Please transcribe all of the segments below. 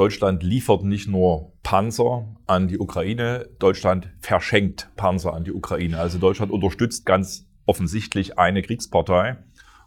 Deutschland liefert nicht nur Panzer an die Ukraine, Deutschland verschenkt Panzer an die Ukraine. Also Deutschland unterstützt ganz offensichtlich eine Kriegspartei.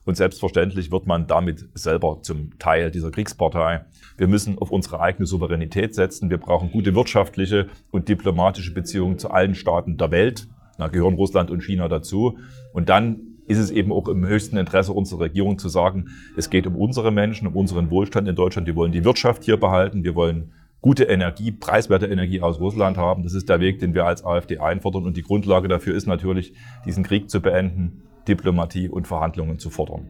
Und selbstverständlich wird man damit selber zum Teil dieser Kriegspartei. Wir müssen auf unsere eigene Souveränität setzen. Wir brauchen gute wirtschaftliche und diplomatische Beziehungen zu allen Staaten der Welt. Da gehören Russland und China dazu. Und dann ist es eben auch im höchsten Interesse unserer Regierung zu sagen, es geht um unsere Menschen, um unseren Wohlstand in Deutschland. Wir wollen die Wirtschaft hier behalten. Wir wollen gute Energie, preiswerte Energie aus Russland haben. Das ist der Weg, den wir als AfD einfordern. Und die Grundlage dafür ist natürlich, diesen Krieg zu beenden, Diplomatie und Verhandlungen zu fordern.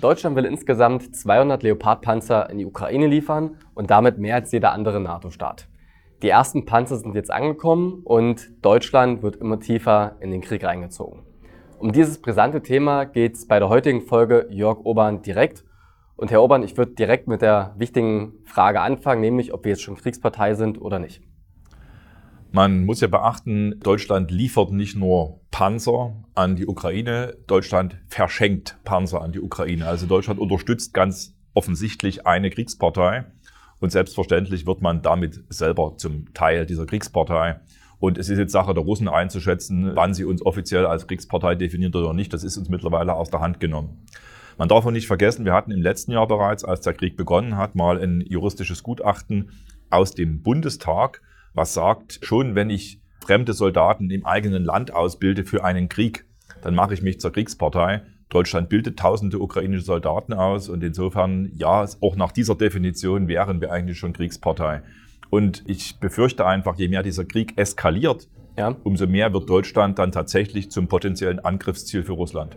Deutschland will insgesamt 200 Leopard-Panzer in die Ukraine liefern und damit mehr als jeder andere NATO-Staat. Die ersten Panzer sind jetzt angekommen und Deutschland wird immer tiefer in den Krieg reingezogen. Um dieses brisante Thema geht es bei der heutigen Folge Jörg Obern direkt. Und Herr Obern, ich würde direkt mit der wichtigen Frage anfangen, nämlich ob wir jetzt schon Kriegspartei sind oder nicht. Man muss ja beachten, Deutschland liefert nicht nur Panzer an die Ukraine, Deutschland verschenkt Panzer an die Ukraine. Also Deutschland unterstützt ganz offensichtlich eine Kriegspartei und selbstverständlich wird man damit selber zum Teil dieser Kriegspartei. Und es ist jetzt Sache der Russen einzuschätzen, wann sie uns offiziell als Kriegspartei definiert oder nicht. Das ist uns mittlerweile aus der Hand genommen. Man darf auch nicht vergessen, wir hatten im letzten Jahr bereits, als der Krieg begonnen hat, mal ein juristisches Gutachten aus dem Bundestag, was sagt, schon wenn ich fremde Soldaten im eigenen Land ausbilde für einen Krieg, dann mache ich mich zur Kriegspartei. Deutschland bildet tausende ukrainische Soldaten aus und insofern, ja, auch nach dieser Definition wären wir eigentlich schon Kriegspartei. Und ich befürchte einfach, je mehr dieser Krieg eskaliert, ja. umso mehr wird Deutschland dann tatsächlich zum potenziellen Angriffsziel für Russland.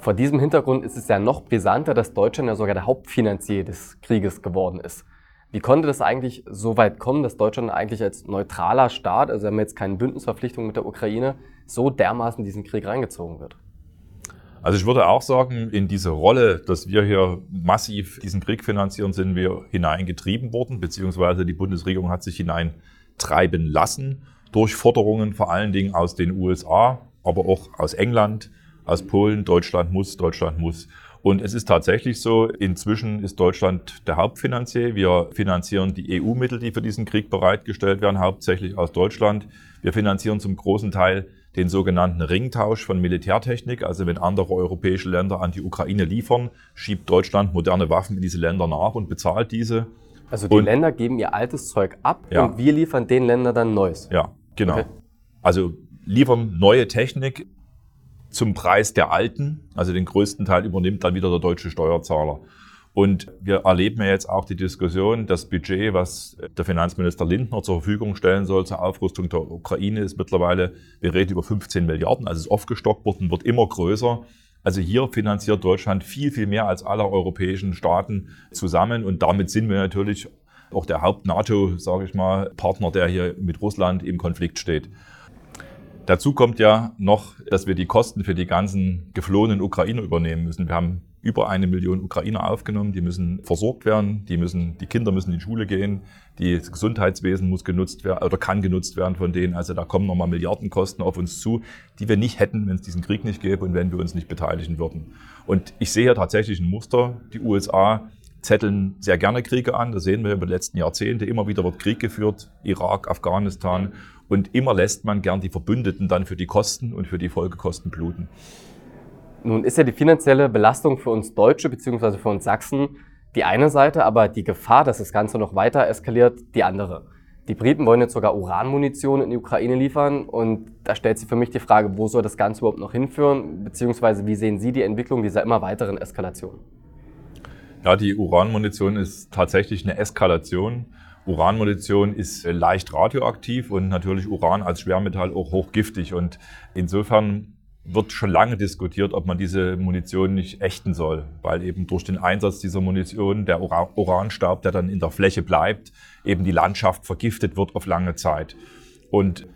Vor diesem Hintergrund ist es ja noch brisanter, dass Deutschland ja sogar der Hauptfinanzier des Krieges geworden ist. Wie konnte das eigentlich so weit kommen, dass Deutschland eigentlich als neutraler Staat, also wir haben jetzt keine Bündnisverpflichtung mit der Ukraine, so dermaßen diesen Krieg reingezogen wird? Also ich würde auch sagen, in diese Rolle, dass wir hier massiv diesen Krieg finanzieren, sind wir hineingetrieben worden, beziehungsweise die Bundesregierung hat sich hineintreiben lassen durch Forderungen vor allen Dingen aus den USA, aber auch aus England, aus Polen. Deutschland muss, Deutschland muss. Und es ist tatsächlich so, inzwischen ist Deutschland der Hauptfinanzier. Wir finanzieren die EU-Mittel, die für diesen Krieg bereitgestellt werden, hauptsächlich aus Deutschland. Wir finanzieren zum großen Teil den sogenannten Ringtausch von Militärtechnik. Also wenn andere europäische Länder an die Ukraine liefern, schiebt Deutschland moderne Waffen in diese Länder nach und bezahlt diese. Also die und, Länder geben ihr altes Zeug ab ja. und wir liefern den Ländern dann Neues. Ja, genau. Okay. Also liefern neue Technik zum Preis der alten. Also den größten Teil übernimmt dann wieder der deutsche Steuerzahler. Und wir erleben ja jetzt auch die Diskussion, das Budget, was der Finanzminister Lindner zur Verfügung stellen soll zur Aufrüstung der Ukraine, ist mittlerweile, wir reden über 15 Milliarden, also ist aufgestockt worden, wird immer größer. Also hier finanziert Deutschland viel, viel mehr als alle europäischen Staaten zusammen. Und damit sind wir natürlich auch der Haupt-NATO, sage ich mal, Partner, der hier mit Russland im Konflikt steht. Dazu kommt ja noch, dass wir die Kosten für die ganzen geflohenen Ukrainer übernehmen müssen. Wir haben über eine Million Ukrainer aufgenommen, die müssen versorgt werden, die müssen, die Kinder müssen in die Schule gehen, das Gesundheitswesen muss genutzt werden oder kann genutzt werden von denen. Also da kommen nochmal Milliardenkosten auf uns zu, die wir nicht hätten, wenn es diesen Krieg nicht gäbe und wenn wir uns nicht beteiligen würden. Und ich sehe ja tatsächlich ein Muster. Die USA zetteln sehr gerne Kriege an. Das sehen wir über die letzten Jahrzehnte. Immer wieder wird Krieg geführt. Irak, Afghanistan. Und immer lässt man gern die Verbündeten dann für die Kosten und für die Folgekosten bluten. Nun ist ja die finanzielle Belastung für uns Deutsche bzw. für uns Sachsen die eine Seite, aber die Gefahr, dass das Ganze noch weiter eskaliert, die andere. Die Briten wollen jetzt sogar Uranmunition in die Ukraine liefern und da stellt sich für mich die Frage, wo soll das Ganze überhaupt noch hinführen, beziehungsweise wie sehen Sie die Entwicklung dieser immer weiteren Eskalation? Ja, die Uranmunition ist tatsächlich eine Eskalation. Uranmunition ist leicht radioaktiv und natürlich Uran als Schwermetall auch hochgiftig. Und insofern wird schon lange diskutiert, ob man diese Munition nicht ächten soll, weil eben durch den Einsatz dieser Munition der Uranstaub, der dann in der Fläche bleibt, eben die Landschaft vergiftet wird auf lange Zeit. Und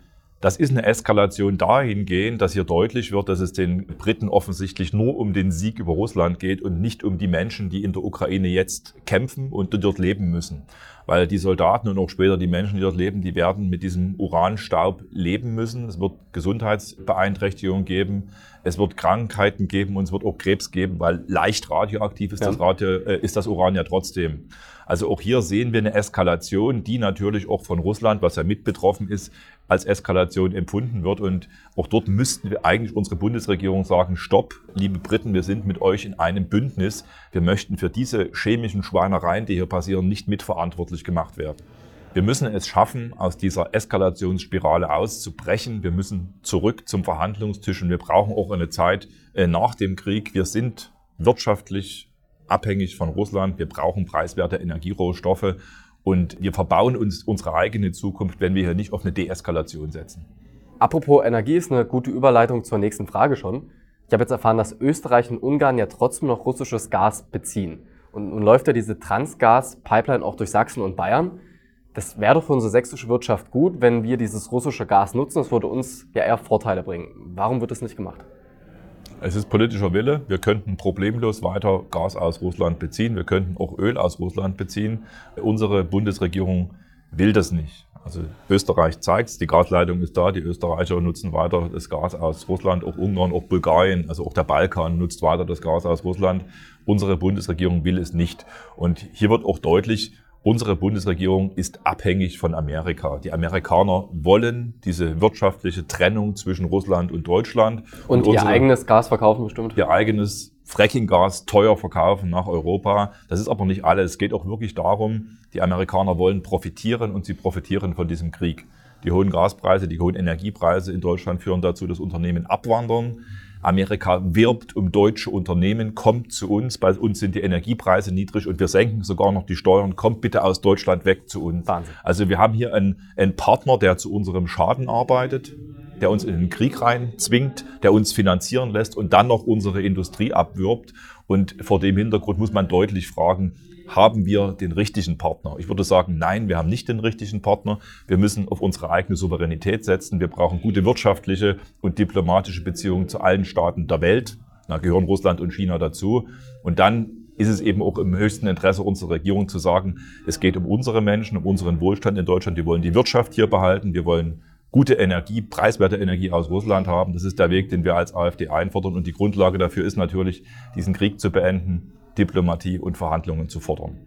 das ist eine Eskalation dahingehend, dass hier deutlich wird, dass es den Briten offensichtlich nur um den Sieg über Russland geht und nicht um die Menschen, die in der Ukraine jetzt kämpfen und dort leben müssen. Weil die Soldaten und auch später die Menschen, die dort leben, die werden mit diesem Uranstaub leben müssen. Es wird Gesundheitsbeeinträchtigungen geben, es wird Krankheiten geben und es wird auch Krebs geben, weil leicht radioaktiv ist, ja. das, Radio, äh, ist das Uran ja trotzdem. Also auch hier sehen wir eine Eskalation, die natürlich auch von Russland, was ja mit betroffen ist, als Eskalation empfunden wird. Und auch dort müssten wir eigentlich unsere Bundesregierung sagen, stopp, liebe Briten, wir sind mit euch in einem Bündnis. Wir möchten für diese chemischen Schweinereien, die hier passieren, nicht mitverantwortlich gemacht werden. Wir müssen es schaffen, aus dieser Eskalationsspirale auszubrechen. Wir müssen zurück zum Verhandlungstisch und wir brauchen auch eine Zeit äh, nach dem Krieg. Wir sind wirtschaftlich abhängig von Russland. Wir brauchen preiswerte Energierohstoffe und wir verbauen uns unsere eigene Zukunft, wenn wir hier nicht auf eine Deeskalation setzen. Apropos Energie ist eine gute Überleitung zur nächsten Frage schon. Ich habe jetzt erfahren, dass Österreich und Ungarn ja trotzdem noch russisches Gas beziehen. Und nun läuft ja diese Transgas-Pipeline auch durch Sachsen und Bayern. Das wäre doch für unsere sächsische Wirtschaft gut, wenn wir dieses russische Gas nutzen. Das würde uns ja eher Vorteile bringen. Warum wird das nicht gemacht? Es ist politischer Wille. Wir könnten problemlos weiter Gas aus Russland beziehen. Wir könnten auch Öl aus Russland beziehen. Unsere Bundesregierung will das nicht. Also Österreich zeigt es, die Gasleitung ist da, die Österreicher nutzen weiter das Gas aus Russland, auch Ungarn, auch Bulgarien, also auch der Balkan nutzt weiter das Gas aus Russland. Unsere Bundesregierung will es nicht. Und hier wird auch deutlich, Unsere Bundesregierung ist abhängig von Amerika. Die Amerikaner wollen diese wirtschaftliche Trennung zwischen Russland und Deutschland. Und, und ihr eigenes Gas verkaufen bestimmt? Ihr eigenes Fracking-Gas teuer verkaufen nach Europa. Das ist aber nicht alles. Es geht auch wirklich darum, die Amerikaner wollen profitieren und sie profitieren von diesem Krieg. Die hohen Gaspreise, die hohen Energiepreise in Deutschland führen dazu, dass Unternehmen abwandern. Amerika wirbt um deutsche Unternehmen, kommt zu uns, bei uns sind die Energiepreise niedrig und wir senken sogar noch die Steuern, kommt bitte aus Deutschland weg zu uns. Wahnsinn. Also wir haben hier einen, einen Partner, der zu unserem Schaden arbeitet, der uns in den Krieg rein zwingt, der uns finanzieren lässt und dann noch unsere Industrie abwirbt. Und vor dem Hintergrund muss man deutlich fragen, haben wir den richtigen Partner? Ich würde sagen, nein, wir haben nicht den richtigen Partner. Wir müssen auf unsere eigene Souveränität setzen. Wir brauchen gute wirtschaftliche und diplomatische Beziehungen zu allen Staaten der Welt. Da gehören Russland und China dazu. Und dann ist es eben auch im höchsten Interesse unserer Regierung zu sagen, es geht um unsere Menschen, um unseren Wohlstand in Deutschland. Wir wollen die Wirtschaft hier behalten. Wir wollen gute Energie, preiswerte Energie aus Russland haben. Das ist der Weg, den wir als AfD einfordern. Und die Grundlage dafür ist natürlich, diesen Krieg zu beenden Diplomatie und Verhandlungen zu fordern.